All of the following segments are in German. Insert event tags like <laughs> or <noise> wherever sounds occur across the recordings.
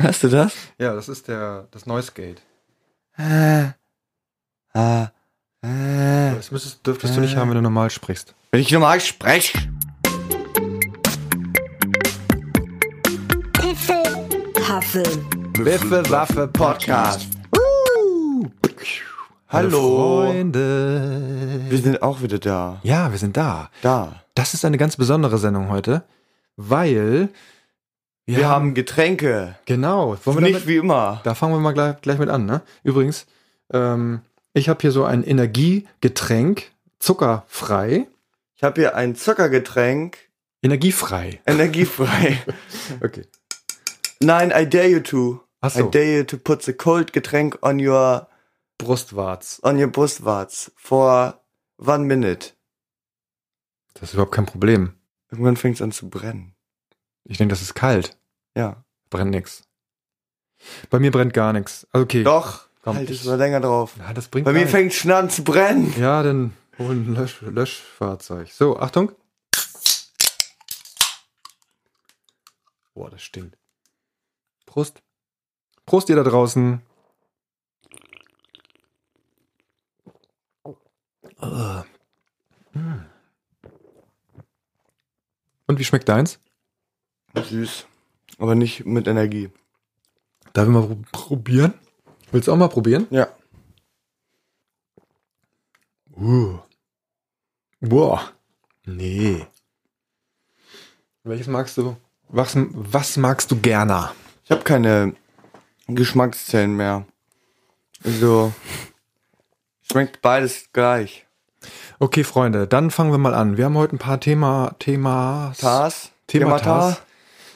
Hast du das? Ja, das ist der, das Noise Gate. Äh, ah, äh. Das müsstest, dürftest du nicht haben, wenn du normal sprichst. Wenn ich normal spreche. Huffel. Wiffe Waffe Podcast. Hallo. Freunde. Wir sind auch wieder da. Ja, wir sind da. Da. Das ist eine ganz besondere Sendung heute, weil Wir, haben Getränke. genau. Wollen wir Nicht damit, wie immer. da fangen wir mal gleich, gleich mit an. Ne? Übrigens, ähm, ich habe hier so ein Energiegetränk, zuckerfrei, Ich habe hier ein Zuckergetränk, energiefrei. energiefrei. <laughs> Okay. Nein, I dare you to. Ach so. I dare you to put the cold Getränk on your Brustwarz. on your Brustwarz for one minute. Das ist überhaupt kein Problem. Irgendwann fängt es an zu brennen. Ich denke, das ist kalt. Ja. Brennt nix. Bei mir brennt gar nichts. Also okay. Doch. Komm, halt ich- es mal länger drauf. Ja, das bringt Bei mir fängt schon an zu brennen. Ja, dann hol ein Lösch Löschfahrzeug. So, Achtung. Boah, das stinkt. Prost. Prost, ihr da draußen. Mm. Und wie schmeckt deins? Süß. Aber nicht mit Energie. Darf ich mal pro- probieren? Willst du auch mal probieren? Ja. Uh. Boah. Nee. Welches magst du? Was, was magst du gerne? Ich habe keine Geschmackszellen mehr. Also schmeckt beides gleich. Okay, Freunde, dann fangen wir mal an. Wir haben heute ein paar Thema, Themas, Tas? Thematas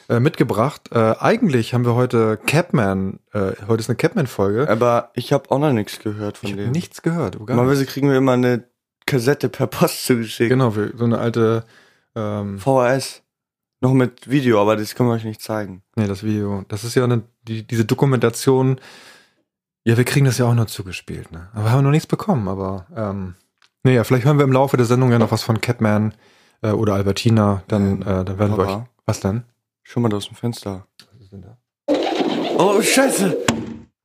äh, mitgebracht. Äh, eigentlich haben wir heute Capman, äh, heute ist eine Capman-Folge. Aber ich habe auch noch nichts gehört von ich dem. nichts gehört. Gar Normalerweise kriegen wir immer eine Kassette per Post zugeschickt. Genau, so eine alte, ähm, VHS. Noch mit Video, aber das können wir euch nicht zeigen. nee, das Video. Das ist ja eine, die, diese Dokumentation. Ja, wir kriegen das ja auch nur zugespielt, ne? Aber haben noch nichts bekommen, aber, ähm, naja, vielleicht hören wir im Laufe der Sendung ja noch was von Capman, äh, oder Albertina, dann, äh, dann werden wir euch, was denn? Schon mal aus dem Fenster. Was ist denn da? Oh, scheiße!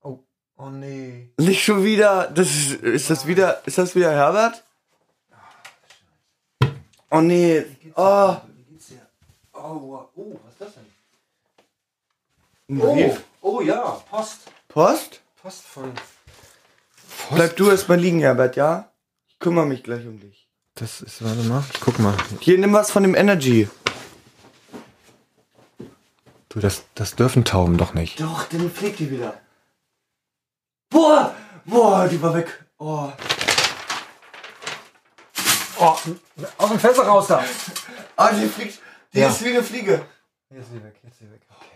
Oh, oh nee. Nicht schon wieder. Das ist, ist das wieder. Ist das wieder Herbert? Oh nee. Oh. Oh, oh, was ist das denn? Ein Brief. oh ja, Post. Post? Post von. Bleib du erstmal liegen, Herbert, ja? Ich kümmere mich gleich um dich. Das ist, warte mal, ich guck mal. Hier, nimm was von dem Energy. Du, das, das dürfen Tauben doch nicht. Doch, dann fliegt die wieder. Boah! Boah, die war weg. Oh. Oh, aus dem Fenster raus da. Ah, die fliegt. Die Ja. ist wie eine Fliege. Jetzt ist sie weg, jetzt ist sie weg. Okay.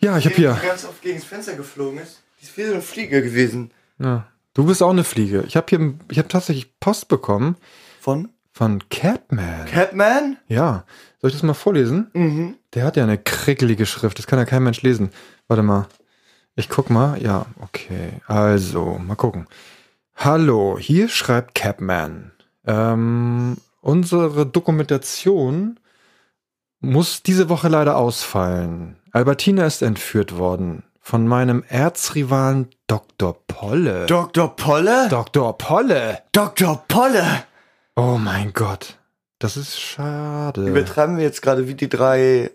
Ja, ich hab hier. Die ganz oft gegen das Fenster geflogen ist. Die ist wie so eine Fliege gewesen. Ja. Du bist auch eine Fliege. Ich habe hier, ich habe tatsächlich Post bekommen Von? von Catman. Catman? ja. Soll ich das mal vorlesen? Mhm. Der hat ja eine krickelige Schrift. Das kann ja kein Mensch lesen. Warte mal. Ich guck mal. Ja, okay. Also, mal gucken. Hallo, hier schreibt Capman. Ähm, unsere Dokumentation muss diese Woche leider ausfallen. Albertina ist entführt worden von meinem Erzrivalen Dr. Polle. Dr. Polle? Dr. Polle. Dr. Polle! Oh mein Gott. Das ist schade. Übertreiben wir jetzt gerade wie die drei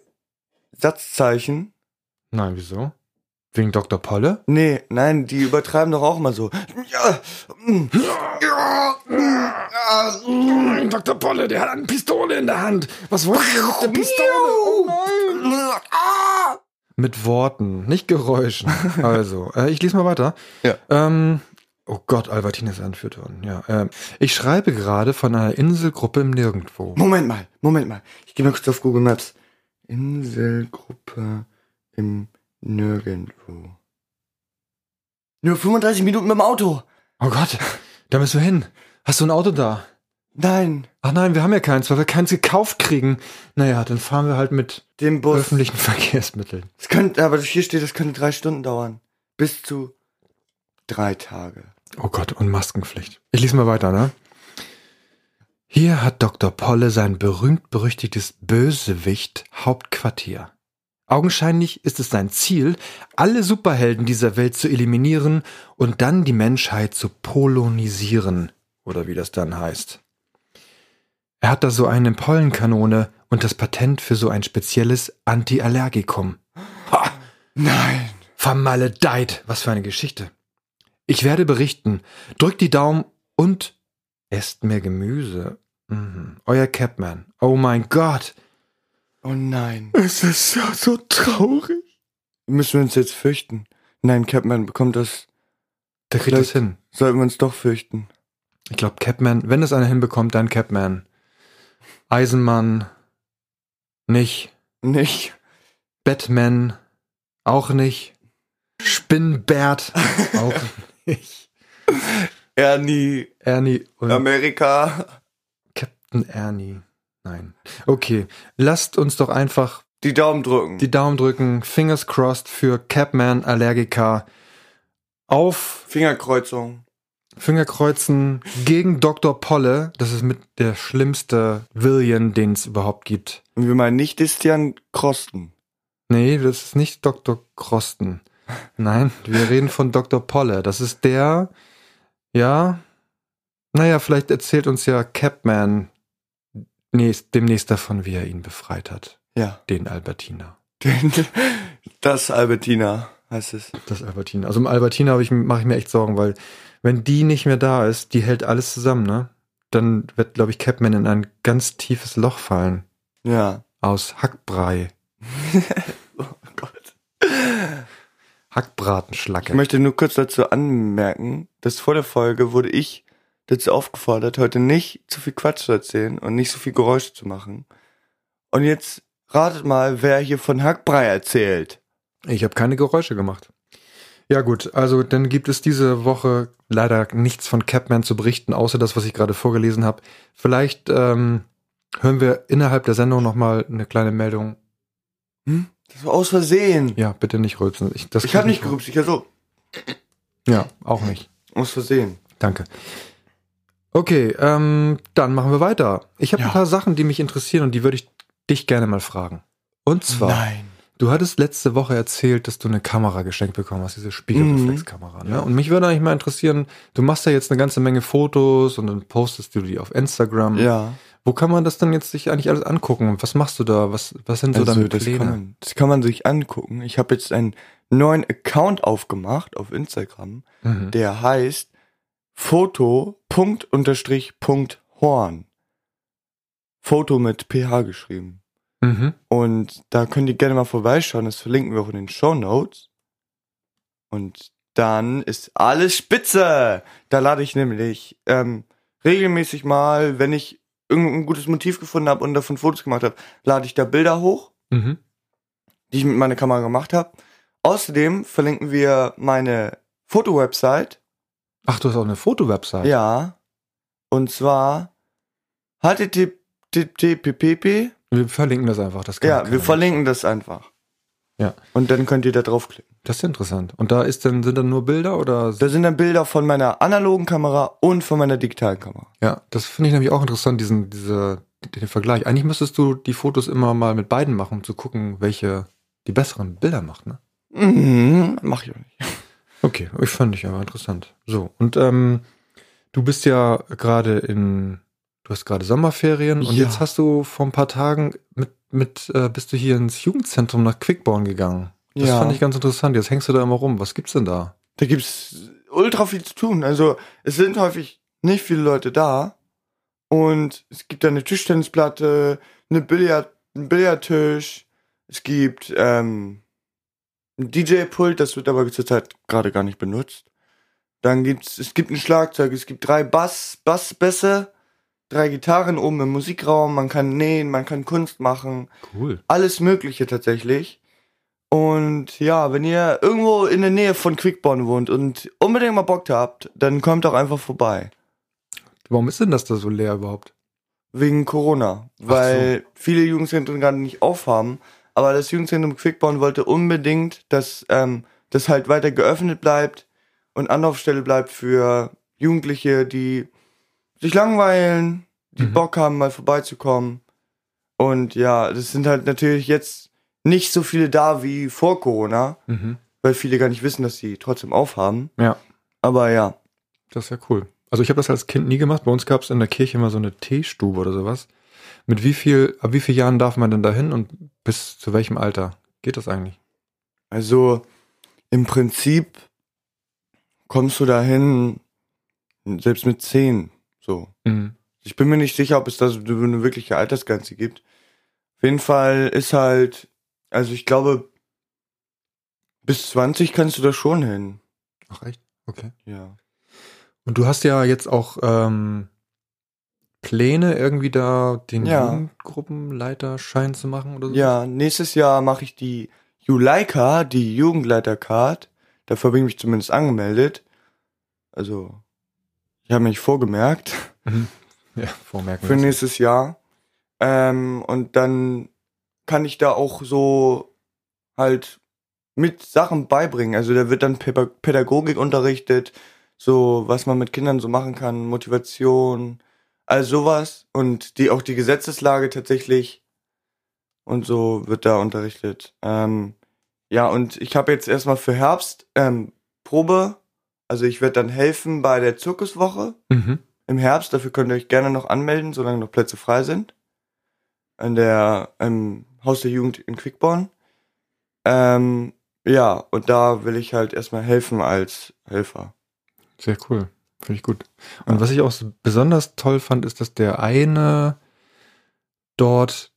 Satzzeichen? Nein, wieso? Wegen Dr. Polle? Nee, nein, die übertreiben doch auch mal so. Ja, ja, ja. Dr. Polle, der hat eine Pistole in der Hand. Was wollen Sie mit der Pistole? Oh nein. Mit Worten, nicht Geräuschen. Also, <laughs> äh, ich lese mal weiter. Ja. Ähm, oh Gott, Albertine ist entführt worden. Ja. Ähm, ich schreibe gerade von einer Inselgruppe im Nirgendwo. Moment mal, Moment mal. Ich gehe mal kurz auf Google Maps. Inselgruppe im Nirgendwo. Nur 35 Minuten mit dem Auto. Oh Gott, da müssen wir hin. Hast du ein Auto da? Nein, Ach nein, wir haben ja keins, weil wir keins gekauft kriegen. Naja, dann fahren wir halt mit den Bus. öffentlichen <laughs> Verkehrsmitteln. Das könnte, aber hier steht, das könnte drei Stunden dauern. Bis zu drei Tage. Oh Gott, und Maskenpflicht. Ich lese mal weiter, ne? Hier hat Dr. Polle sein berühmt-berüchtigtes Bösewicht Hauptquartier. Augenscheinlich ist es sein Ziel, alle Superhelden dieser Welt zu eliminieren und dann die Menschheit zu polonisieren, oder wie das dann heißt. Er hat da so eine Pollenkanone und das Patent für so ein spezielles Antiallergikum. Ha! Nein. Vermaledeit. Was für eine Geschichte. Ich werde berichten. Drückt die Daumen und esst mehr Gemüse. Mhm. Euer Capman. Oh mein Gott. Oh nein. Es ist ja so traurig. Müssen wir uns jetzt fürchten? Nein, Capman bekommt das. Der kriegt das hin. Sollten wir uns doch fürchten. Ich glaube, Capman, wenn es einer hinbekommt, dann Capman. Eisenmann, nicht. Nicht. Batman, auch nicht. Spinnbert, auch <laughs> nicht. Ernie. Ernie und Amerika. Ernie. Nein. Okay, lasst uns doch einfach Die Daumen drücken. die Daumen drücken. Fingers crossed für Capman Allergiker. Auf Fingerkreuzung. Fingerkreuzen gegen Dr. Polle. Das ist mit der schlimmste Villain, den es überhaupt gibt. Und wir meinen nicht Distian Krosten. Nee, das ist nicht Dr. Krosten. Nein, wir reden von Dr. Polle. Das ist der, ja, naja, vielleicht erzählt uns ja Capman nächst, demnächst davon, wie er ihn befreit hat. Ja. Den Albertina. Das Albertina heißt es. Das Albertina. Also im Albertina ich, mache ich mir echt Sorgen, weil wenn die nicht mehr da ist, die hält alles zusammen, ne? Dann wird, glaube ich, Capman in ein ganz tiefes Loch fallen. Ja. Aus Hackbrei. <laughs> Oh Gott. Hackbratenschlacke. Ich möchte nur kurz dazu anmerken, dass vor der Folge wurde ich dazu aufgefordert, heute nicht zu viel Quatsch zu erzählen und nicht so viel Geräusche zu machen. Und jetzt ratet mal, wer hier von Hackbrei erzählt. Ich habe keine Geräusche gemacht. Ja gut, also dann gibt es diese Woche leider nichts von Capman zu berichten, außer das, was ich gerade vorgelesen habe. Vielleicht ähm, hören wir innerhalb der Sendung nochmal eine kleine Meldung. Hm? Das war aus Versehen. Ja, bitte nicht rülpsen. Ich, Ich habe nicht gerupst, ich hab so. Ja, auch nicht. Aus Versehen. Danke. Okay, ähm, dann machen wir weiter. Ich habe Ja. ein paar Sachen, die mich interessieren und die würde ich dich gerne mal fragen. Und zwar, Nein. du hattest letzte Woche erzählt, dass du eine Kamera geschenkt bekommen hast, diese Spiegelreflexkamera. Ne? Und mich würde eigentlich mal interessieren, du machst ja jetzt eine ganze Menge Fotos und dann postest du die auf Instagram. Ja. Wo kann man das dann jetzt sich eigentlich alles angucken? Was machst du da? Was, was sind so Also, deine das, Pläne? kann man, das kann man sich angucken. Ich habe jetzt einen neuen Account aufgemacht auf Instagram, mhm. der heißt foto.horn. Foto mit PH geschrieben. Mhm. Und da könnt ihr gerne mal vorbeischauen. Das verlinken wir auch in den Show Notes. Und dann ist alles spitze. Da lade ich nämlich ähm, regelmäßig mal, wenn ich irgendein gutes Motiv gefunden habe und davon Fotos gemacht habe, lade ich da Bilder hoch, Mhm. die ich mit meiner Kamera gemacht habe. Außerdem verlinken wir meine Foto-Website. Ach, du hast auch eine Fotowebsite. Ja. Und zwar http Wir verlinken das einfach. Das kann Ja, wir verlinken das einfach. Ja. Und dann könnt ihr da draufklicken. Das ist interessant. Und da ist dann, sind dann nur Bilder oder? Da sind dann Bilder von meiner analogen Kamera und von meiner digitalen Kamera. Ja, das finde ich nämlich auch interessant, diesen, diese, den Vergleich. Eigentlich müsstest du die Fotos immer mal mit beiden machen, um zu gucken, welche die besseren Bilder macht, ne? Mhm, mach ich auch nicht. Okay, ich fand dich aber interessant. So, und ähm, du bist ja gerade in, du hast gerade Sommerferien und Ja. jetzt hast du vor ein paar Tagen mit, mit, äh, bist du hier ins Jugendzentrum nach Quickborn gegangen. Das Ja. fand ich ganz interessant. Jetzt hängst du da immer rum. Was gibt's denn da? Da gibt's ultra viel zu tun. Also es sind häufig nicht viele Leute da. Und es gibt da eine Tischtennisplatte, eine Billard, einen Billardtisch. Es gibt ähm, ein DJ-Pult, das wird aber zurzeit gerade gar nicht benutzt. Dann gibt's, es gibt ein Schlagzeug, es gibt drei Bass, Bassbässe, drei Gitarren oben im Musikraum, man kann nähen, man kann Kunst machen. Cool. alles Mögliche tatsächlich. Und ja, wenn ihr irgendwo in der Nähe von Quickborn wohnt und unbedingt mal Bock habt, dann kommt doch einfach vorbei. Warum ist denn das da so leer überhaupt? Wegen Corona. Weil viele Jugendzentren gerade nicht aufhaben. Aber das Jugendzentrum Quickborn wollte unbedingt, dass ähm, das halt weiter geöffnet bleibt und Anlaufstelle bleibt für Jugendliche, die sich langweilen, die Mhm. Bock haben, mal vorbeizukommen. Und ja, das sind halt natürlich jetzt nicht so viele da wie vor Corona, Mhm. weil viele gar nicht wissen, dass sie trotzdem aufhaben. Ja, Aber ja. das ist ja cool. Also ich habe das als Kind nie gemacht. Bei uns gab es in der Kirche immer so eine Teestube oder sowas. Mit wie viel, ab wie vielen Jahren darf man denn dahin und bis zu welchem Alter geht das eigentlich? Also im Prinzip kommst du dahin, selbst mit zehn. So. Mhm. Ich bin mir nicht sicher, ob es da eine wirkliche Altersgrenze gibt. Auf jeden Fall ist halt, also ich glaube, bis 20 kannst du da schon hin. Ach echt? Okay. Ja. Und du hast ja jetzt auch ähm, Pläne, irgendwie da den Ja. Jugendgruppenleiterschein zu machen oder so? Ja, nächstes Jahr mache ich die Juleika, die Jugendleitercard. Dafür habe ich mich zumindest angemeldet. Also, ich habe mich vorgemerkt Mhm. Ja, vormerken. für nächstes Jahr. Ähm, und dann kann ich da auch so halt mit Sachen beibringen. Also da wird dann Pädagogik unterrichtet, so was man mit Kindern so machen kann, Motivation, all sowas und die auch die Gesetzeslage tatsächlich und so wird da unterrichtet. Ähm, ja, und ich habe jetzt erstmal für Herbst ähm, Probe, also ich werde dann helfen bei der Zirkuswoche Mhm. im Herbst. Dafür könnt ihr euch gerne noch anmelden, solange noch Plätze frei sind. An der im Haus der Jugend in Quickborn. Ähm, ja, und da will ich halt erstmal helfen als Helfer. Sehr cool. Finde ich gut. Und was ich auch so besonders toll fand, ist, dass der eine dort,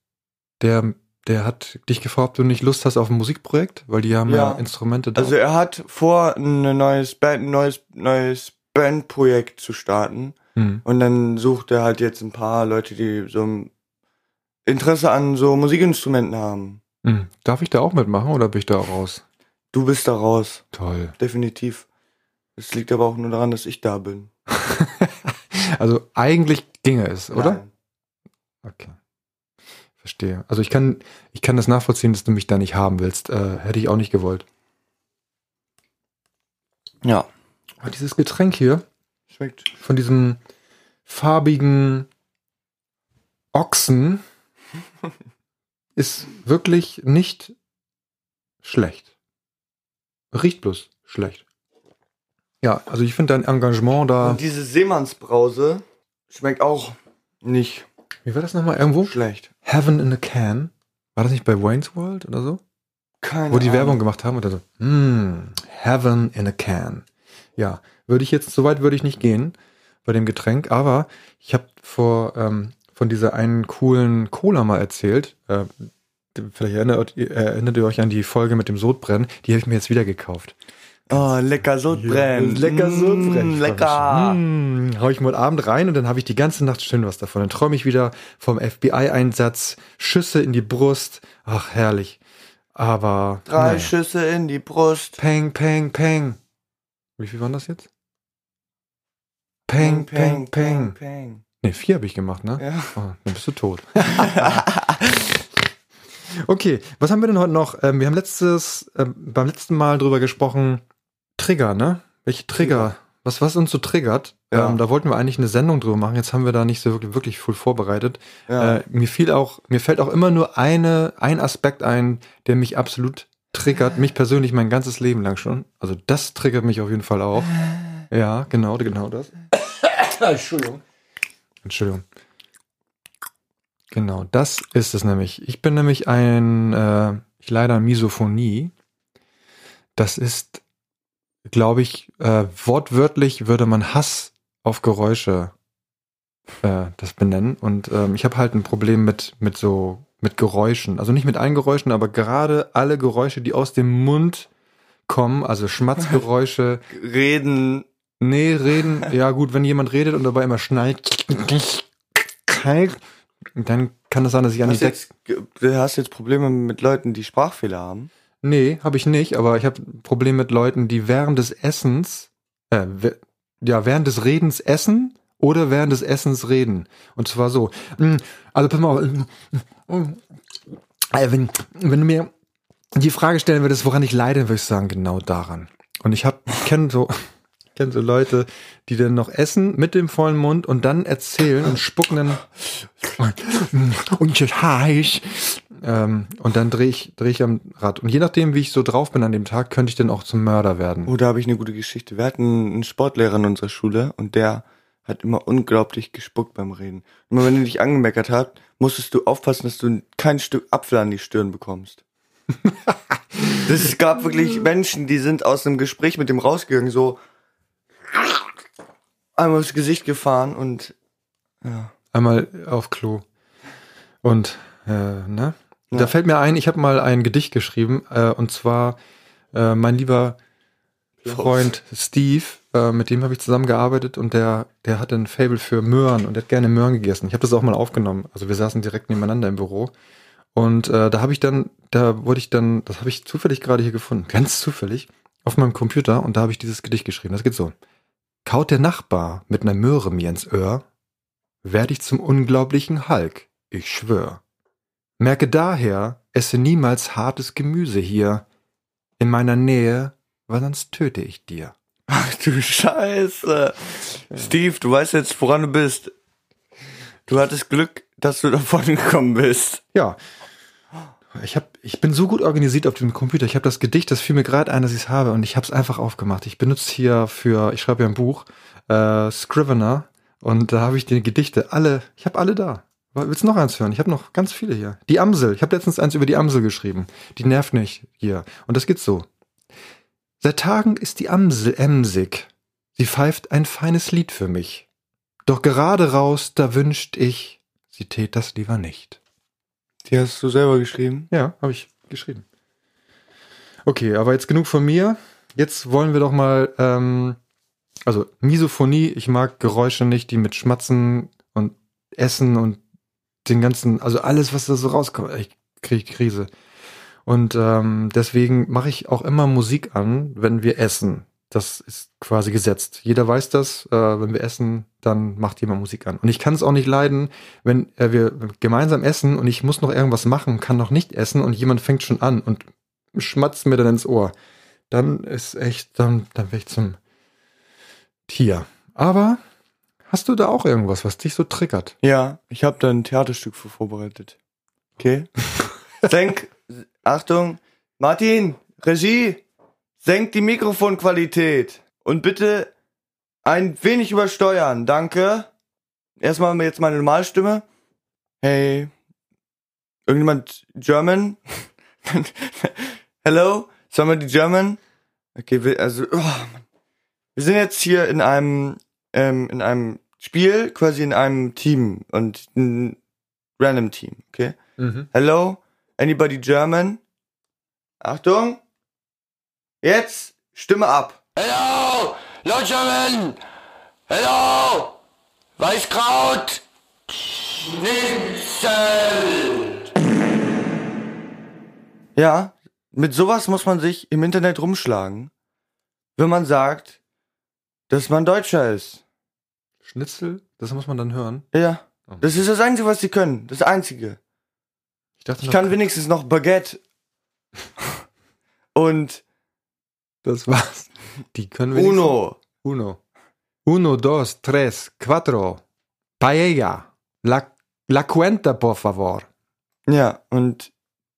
der, der hat dich gefragt, ob du nicht Lust hast auf ein Musikprojekt, weil die haben ja, Ja. Instrumente da. Also er hat vor, ein neues Band, ein neues, neues Bandprojekt zu starten. Hm. Und dann sucht er halt jetzt ein paar Leute, die so ein Interesse an so Musikinstrumenten haben. Hm. Darf ich da auch mitmachen oder bin ich da auch raus? Du bist da raus, Toll. definitiv. Es liegt aber auch nur daran, dass ich da bin. <laughs> Also eigentlich ginge es, oder? Nein. Okay. Verstehe. Also ich kann, ich kann das nachvollziehen, dass du mich da nicht haben willst. Äh, hätte ich auch nicht gewollt. Ja. Aber dieses Getränk hier, Schmeckt. von diesem farbigen Ochsen, <laughs> ist wirklich nicht schlecht. Riecht bloß schlecht. Ja, also ich finde dein Engagement da. Und diese Seemannsbrause schmeckt auch nicht Wie war das nochmal irgendwo? schlecht. Heaven in a Can. War das nicht bei Wayne's World oder so? Keine Wo die Ahnung. Werbung gemacht haben oder so. Mm, Heaven in a Can. Ja, würde ich jetzt, soweit würde ich nicht gehen bei dem Getränk, aber ich habe vor ähm, von dieser einen coolen Cola mal erzählt. Äh, vielleicht erinnert, ihr- erinnert ihr euch an die Folge mit dem Sodbrennen. Die habe ich mir jetzt wieder gekauft. Oh, lecker Sodbrennen. Lecker Sodbrennen. Mm, lecker. Mm, hau ich mal Abend rein und dann habe ich die ganze Nacht schön was davon. Dann träume ich wieder vom FBI-Einsatz, Schüsse in die Brust. Ach, herrlich. Aber Drei naja. Schüsse in die Brust. Peng, peng, peng. Wie viel waren das jetzt? Peng, peng, peng. peng. Ne, vier habe ich gemacht, ne? Ja. Oh, dann bist du tot. <laughs> okay, was haben wir denn heute noch? Ähm, wir haben letztes, ähm, beim letzten Mal drüber gesprochen, Trigger, ne? Welche Trigger? Was, was uns so triggert? Ja. Ähm, da wollten wir eigentlich eine Sendung drüber machen. Jetzt haben wir da nicht so wirklich, wirklich viel vorbereitet. Ja. Äh, mir fiel auch, mir fällt auch immer nur eine, ein Aspekt ein, der mich absolut triggert, mich persönlich mein ganzes Leben lang schon. Also das triggert mich auf jeden Fall auch. <laughs> Ja, genau, genau das. <coughs> Entschuldigung. Entschuldigung. Genau, das ist es nämlich. Ich bin nämlich ein, äh, ich leider an Misophonie. Das ist, glaube ich, äh, wortwörtlich würde man Hass auf Geräusche äh, das benennen. Und ähm, ich habe halt ein Problem mit, mit so, mit Geräuschen. Also nicht mit allen Geräuschen, aber gerade alle Geräusche, die aus dem Mund kommen, also Schmatzgeräusche, <laughs> Reden. Nee, reden, ja gut, wenn jemand redet und dabei immer schneit, dann kann es sein, dass ich an die du hast jetzt Probleme mit Leuten, die Sprachfehler haben. Nee, habe ich nicht, aber ich habe ein Problem mit Leuten, die während des Essens, äh, ja, während des Redens essen oder während des Essens reden. Und zwar so. mm, Also pass mal, auf, mm, mm, äh, wenn, wenn du mir die Frage stellen würdest, woran ich leide, würde ich sagen, genau daran. Und ich hab, ich kenne so, ich <laughs> kenn so Leute, die dann noch essen mit dem vollen Mund und dann erzählen und spucken dann und das heißt, Ähm, und dann drehe ich, dreh ich am Rad. Und je nachdem, wie ich so drauf bin an dem Tag, könnte ich dann auch zum Mörder werden. Oh, da habe ich eine gute Geschichte. Wir hatten einen Sportlehrer in unserer Schule und der hat immer unglaublich gespuckt beim Reden. Immer wenn er dich angemeckert hat, musstest du aufpassen, dass du kein Stück Apfel an die Stirn bekommst. <laughs> Es gab wirklich Menschen, die sind aus einem Gespräch mit dem rausgegangen, so einmal aufs Gesicht gefahren und ja. Einmal auf Klo. Und, äh, ne? Ja. Da fällt mir ein, ich habe mal ein Gedicht geschrieben, äh, und zwar äh, mein lieber Freund Steve, äh, mit dem habe ich zusammengearbeitet und der, der hat ein Fable für Möhren und der hat gerne Möhren gegessen. Ich habe das auch mal aufgenommen. Also wir saßen direkt nebeneinander im Büro. Und äh, da habe ich dann, da wurde ich dann, das habe ich zufällig gerade hier gefunden, <laughs> ganz zufällig, auf meinem Computer und da habe ich dieses Gedicht geschrieben. Das geht so. Kaut der Nachbar mit ner Möhre mir ins Öhr, werd ich zum unglaublichen Hulk, ich schwör. Merke daher, esse niemals hartes Gemüse hier. In meiner Nähe, weil sonst töte ich dir. Ach du Scheiße. Steve, du weißt jetzt, woran du bist. Du hattest Glück, dass du davon <laughs> gekommen bist. Ja. Ich, hab, ich bin so gut organisiert auf dem Computer. Ich habe das Gedicht, das fiel mir gerade ein, dass ich es habe und ich habe es einfach aufgemacht. Ich benutze hier für, ich schreibe ja ein Buch, äh, Scrivener und da habe ich die Gedichte alle, ich habe alle da. Willst du noch eins hören? Ich habe noch ganz viele hier. Die Amsel. Ich habe letztens eins über die Amsel geschrieben. Die nervt nicht hier. Und das geht so. Seit Tagen ist die Amsel emsig. Sie pfeift ein feines Lied für mich. Doch gerade raus, da wünscht ich, sie tät das lieber nicht. Die hast du selber geschrieben? Ja, habe ich geschrieben. Okay, aber jetzt genug von mir. Jetzt wollen wir doch mal, ähm, also Misophonie, ich mag Geräusche nicht, die mit Schmatzen und Essen und den ganzen, also alles, was da so rauskommt, ich kriege Krise. Und ähm, deswegen mache ich auch immer Musik an, wenn wir essen. Das ist quasi gesetzt. Jeder weiß das. Äh, wenn wir essen, dann macht jemand Musik an. Und ich kann es auch nicht leiden, wenn äh, wir gemeinsam essen und ich muss noch irgendwas machen, kann noch nicht essen und jemand fängt schon an und schmatzt mir dann ins Ohr. Dann ist echt, dann, dann werde ich zum Tier. Aber hast du da auch irgendwas, was dich so triggert? Ja, ich habe da ein Theaterstück für vorbereitet. Okay? <laughs> Senk, Achtung, Martin, Regie, senkt die Mikrofonqualität und bitte ein wenig übersteuern, danke. Erstmal jetzt meine Normalstimme. Hey, irgendjemand German? <laughs> Hello, somebody German? Okay, wir, also, oh, wir sind jetzt hier in einem, ähm, in einem Spiel, quasi in einem Team und ein random Team, okay? Mhm. Hello, anybody German? Achtung. Jetzt Stimme ab. Hello, Lodgerman! Hello! Weißkraut! Schnitzel! Ja, mit sowas muss man sich im Internet rumschlagen, wenn man sagt, dass man Deutscher ist. Schnitzel, das muss man dann hören. Ja, das ist das Einzige, was sie können. Das Einzige. Ich dachte Ich kann wenigstens noch Baguette. <laughs> Und das war's. Die können wir Uno. Uno. Uno, dos, tres, cuatro. Paella. La, la cuenta, por favor. Ja, und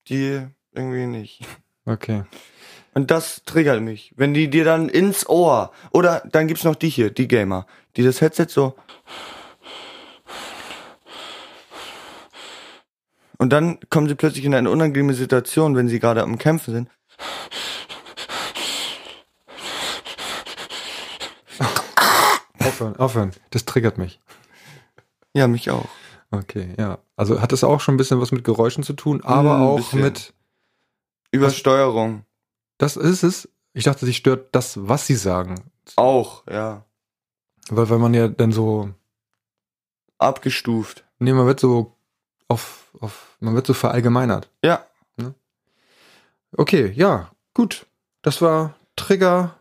die irgendwie nicht. Okay. Und das triggert mich. Wenn die dir dann ins Ohr. Oder dann gibt's noch die hier, die Gamer, die das Headset so. Und dann kommen sie plötzlich in eine unangenehme Situation, wenn sie gerade am Kämpfen sind. Aufhören, aufhören. Das triggert mich. Ja, mich auch. Okay, ja. Also hat es auch schon ein bisschen was mit Geräuschen zu tun, aber Mm, ein auch bisschen. mit, Übersteuerung. Das ist es. Ich dachte, sie stört das, was sie sagen. Auch, ja. Weil, weil man ja dann so, Abgestuft. nee, man wird so auf, auf, man wird so verallgemeinert. Ja. Okay, ja, gut. Das war Trigger,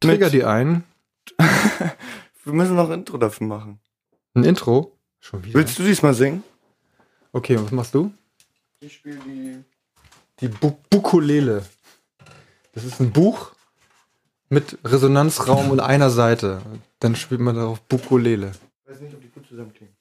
Trigger Mit- die ein. <laughs> Wir müssen noch ein Intro dafür machen. Ein Intro. Schon wieder. Willst du diesmal singen? Okay, was machst du? Ich spiele die. Die Bu Bukulele. Das ist ein Buch mit Resonanzraum und einer Seite. Dann spielt man darauf Bukulele. Ich weiß nicht, ob die gut zusammenklingen.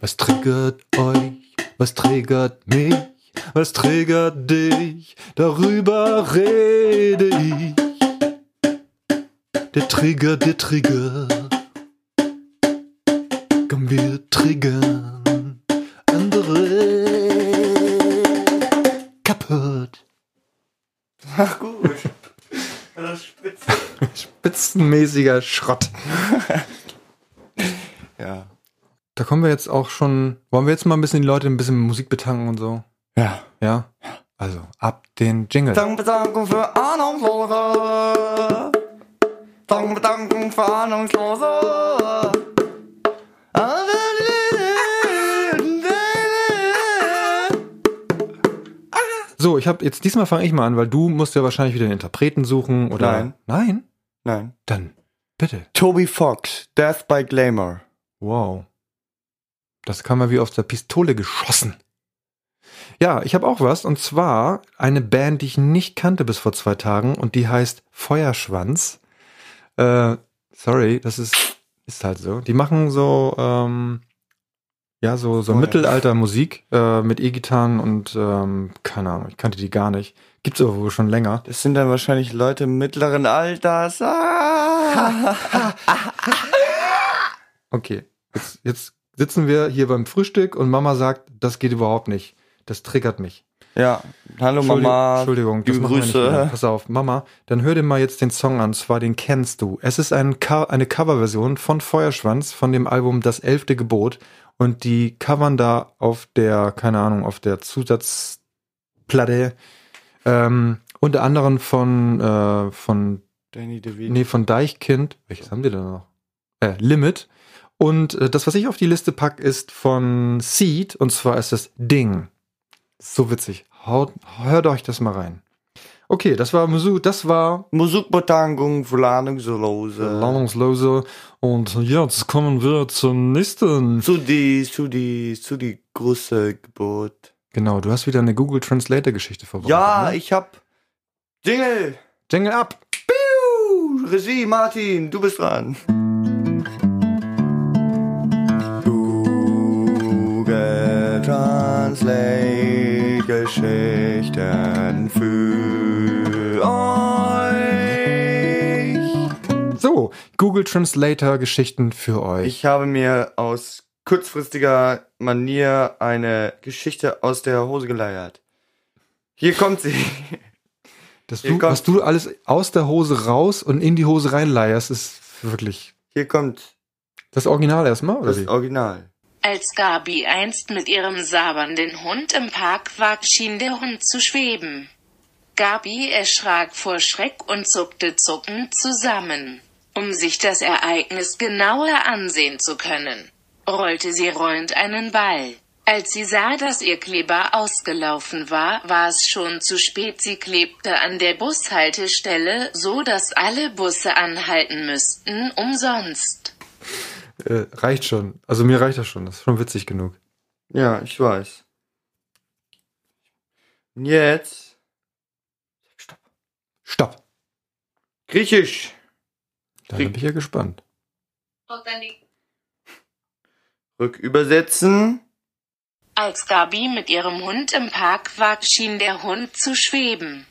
Was triggert euch? Was triggert mich? Was triggert dich? Darüber rede ich. Der Trigger, der Trigger. Komm, wir triggern Spitzenmäßiger Schrott. <laughs> Ja. Da kommen wir jetzt auch schon. Wollen wir jetzt mal ein bisschen die Leute ein bisschen Musik betanken und so? Ja. Ja? Also, ab den Jingle. Dankbedankung für Ahnungslose. Dankbedankung für Ahnungslose. So, ich habe jetzt diesmal fange ich mal an, weil du musst ja wahrscheinlich wieder einen Interpreten suchen oder. Nein. Nein? Nein. Dann bitte. Toby Fox, Death by Glamour. Wow. Das kam mal wie aus der Pistole geschossen. Ja, ich habe auch was und zwar eine Band, die ich nicht kannte bis vor zwei Tagen und die heißt Feuerschwanz. Äh, sorry, das ist ist halt so. Die machen so ähm, ja so so. Mittelaltermusik äh, mit E-Gitarren und ähm, keine Ahnung, ich kannte die gar nicht. Gibt's aber wohl schon länger. Das sind dann wahrscheinlich Leute mittleren Alters. Ah. <laughs> Okay, jetzt, jetzt sitzen wir hier beim Frühstück und Mama sagt, das geht überhaupt nicht. Das triggert mich. Ja, hallo Mama. Entschuldigung, das liebe machen wir nicht Grüße. mehr. Pass auf, Mama, dann hör dir mal jetzt den Song an, zwar den kennst du. Es ist ein Co eine Coverversion von Feuerschwanz von dem Album Das elfte Gebot und die covern da auf der, keine Ahnung, auf der Zusatzplatte ähm, unter anderem von, äh, von Danny DeVito. Nee, von Deichkind. Welches haben die denn noch? Äh, Limit. Und äh, das, was ich auf die Liste pack, ist von Seed. Und zwar ist das Ding. So witzig. Haut, hört euch das mal rein. Okay, das war Musik, das war Musikbedankung für Ahnungslose. Landungslose. Und jetzt kommen wir zum nächsten. Zu die, zu die, zu die große Geburt. Genau, du hast wieder eine Google Translator Geschichte vorbereitet. Ja, ne? ich hab Jingle. Jingle ab. Piu! Regie, Martin, du bist dran. Google Translate Geschichten für euch. So, Google Translator Geschichten für euch. Ich habe mir aus kurzfristiger Manier eine Geschichte aus der Hose geleiert. Hier kommt sie. Das Hier du, was du alles aus der Hose raus und in die Hose reinleierst, ist wirklich Hier kommt das Original erstmal, oder das wie? Original. Als Gabi einst mit ihrem sabernden Hund im Park war, schien der Hund zu schweben. Gabi erschrak vor Schreck und zuckte zuckend zusammen. Um sich das Ereignis genauer ansehen zu können, rollte sie rollend einen Ball. Als sie sah, dass ihr Kleber ausgelaufen war, war es schon zu spät. Sie klebte an der Bushaltestelle, so dass alle Busse anhalten müssten, umsonst. Äh, reicht schon. Also mir reicht das schon. Das ist schon witzig genug. Ja, ich weiß. Und jetzt. Stopp. Stopp. Griechisch. Da bin ich ja gespannt. Rückübersetzen. Als Gabi mit ihrem Hund im Park war, schien der Hund zu schweben.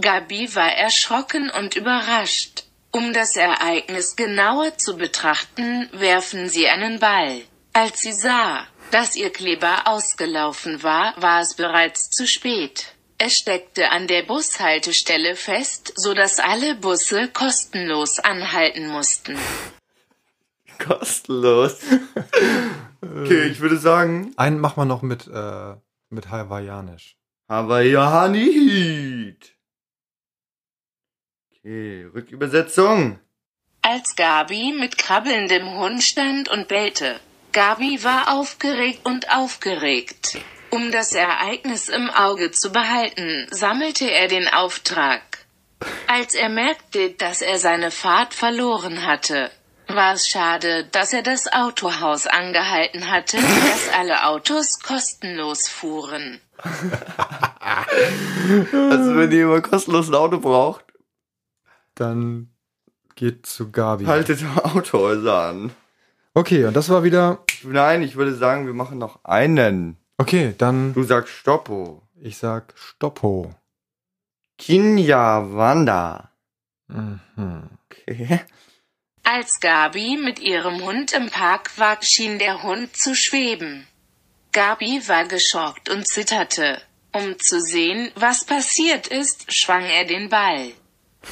Gabi war erschrocken und überrascht. Um das Ereignis genauer zu betrachten, werfen sie einen Ball. Als sie sah, dass ihr Kleber ausgelaufen war, war es bereits zu spät. Es steckte an der Bushaltestelle fest, so dass alle Busse kostenlos anhalten mussten. Kostenlos. <laughs> okay, ich würde sagen. Einen machen wir noch mit, äh, mit Hawaiianisch. Hawaiiani Heat. Okay, Rückübersetzung. Als Gabi mit krabbelndem Hund stand und bellte. Gabi war aufgeregt und aufgeregt. Um das Ereignis im Auge zu behalten, sammelte er den Auftrag. Als er merkte, dass er seine Fahrt verloren hatte, war es schade, dass er das Autohaus angehalten hatte, dass alle Autos kostenlos fuhren. <laughs> Also, wenn ihr immer kostenlos ein Auto braucht, Dann geht zu Gabi. haltet <laughs> Autohäuser an. Okay, und das war wieder nein, ich würde sagen, wir machen noch einen. Okay, dann Du sagst Stoppo. ich sag Stoppo. Kinja Wanda. Mhm. Okay. Als Gabi mit ihrem Hund im Park war, schien der Hund zu schweben. Gabi war geschockt und zitterte. Um zu sehen, was passiert ist, schwang er den Ball.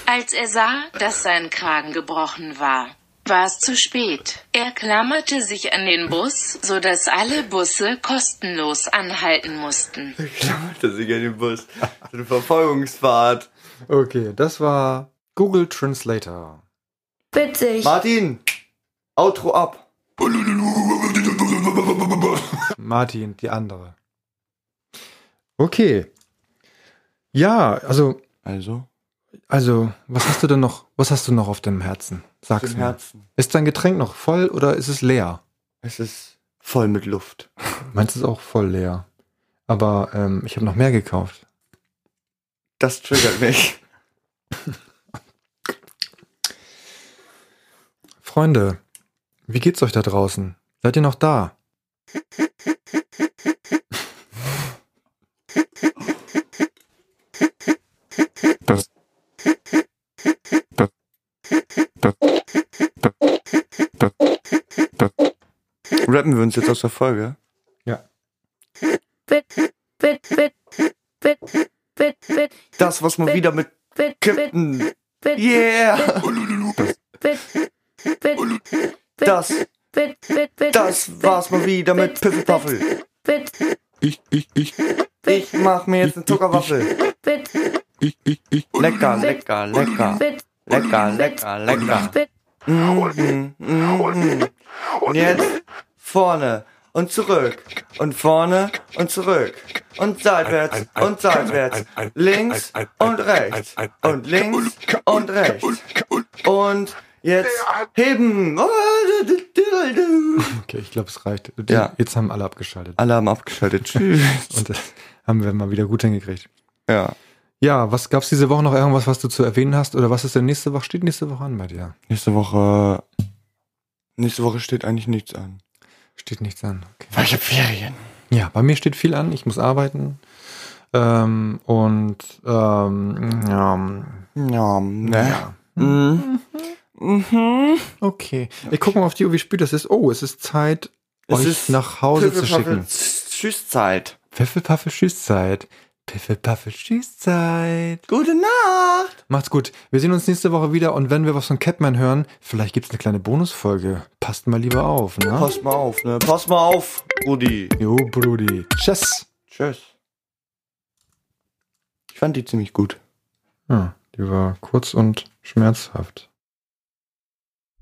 Als er sah, dass sein Kragen gebrochen war, war es zu spät. Er klammerte sich an den Bus, so dass alle Busse kostenlos anhalten mussten. Klammerte sich an den Bus. Eine Verfolgungsfahrt. Okay, das war Google Translator. Witzig. Martin, Outro ab. Martin, die andere. Okay. Ja, also, Also, also, was hast du denn noch, was hast du noch auf deinem Herzen? Sag's im mir. Herzen. Ist dein Getränk noch voll oder ist es leer? Es ist voll mit Luft. <laughs> Meins ist auch voll leer. Aber ähm, ich habe noch mehr gekauft. Das triggert mich. <laughs> Freunde, wie geht's euch da draußen? Seid ihr noch da? das, das, das, das, das, das, Rappen wir uns jetzt aus der Folge? Ja. Wit, wit, wit, wit, wit, wit, Das, was man wieder mit wit, Yeah! Das, das war's mal wieder mit Piffelpaffel. ich, ich, ich, Ich mach mir jetzt eine Zuckerwaffel. ich, ich, ich, Lecker, lecker, lecker. Lecker, lecker, lecker. wit, Mhm, mhm. Und jetzt vorne und zurück. Und vorne und zurück. Und seitwärts und seitwärts. Links und rechts. Und links und rechts. Und jetzt heben. Okay, ich glaube, es reicht. Ja. Jetzt haben alle abgeschaltet. Alle haben abgeschaltet. Tschüss. <laughs> Und das haben wir mal wieder gut hingekriegt. Ja. Ja, was gab's diese Woche noch irgendwas, was du zu erwähnen hast? Oder was ist denn nächste Woche? Steht nächste Woche an bei dir? Nächste Woche. Nächste Woche steht eigentlich nichts an. Steht nichts an. Okay. Weil ich hab Ferien. Ja, bei mir steht viel an. Ich muss arbeiten. Ähm, und ähm, ja, Ja, ne? ja. Mhm. Mhm. Okay. Ich gucke mal auf die Uhr, wie spät das ist. Oh, es ist Zeit, Es euch ist nach Hause zu schicken. Tschüsszeit. Pfeffelpaffel Tschüsszeit. Pfeffelpaffel Tschüsszeit. Gute Nacht. Macht's gut. Wir sehen uns nächste Woche wieder und wenn wir was von Catman hören, vielleicht gibt's eine kleine Bonusfolge. Passt mal lieber auf, ne? Pass mal auf, ne? Pass mal auf, Rudi. Jo, Brudi. Tschüss. Tschüss. Ich fand die ziemlich gut. Ja, die war kurz und schmerzhaft.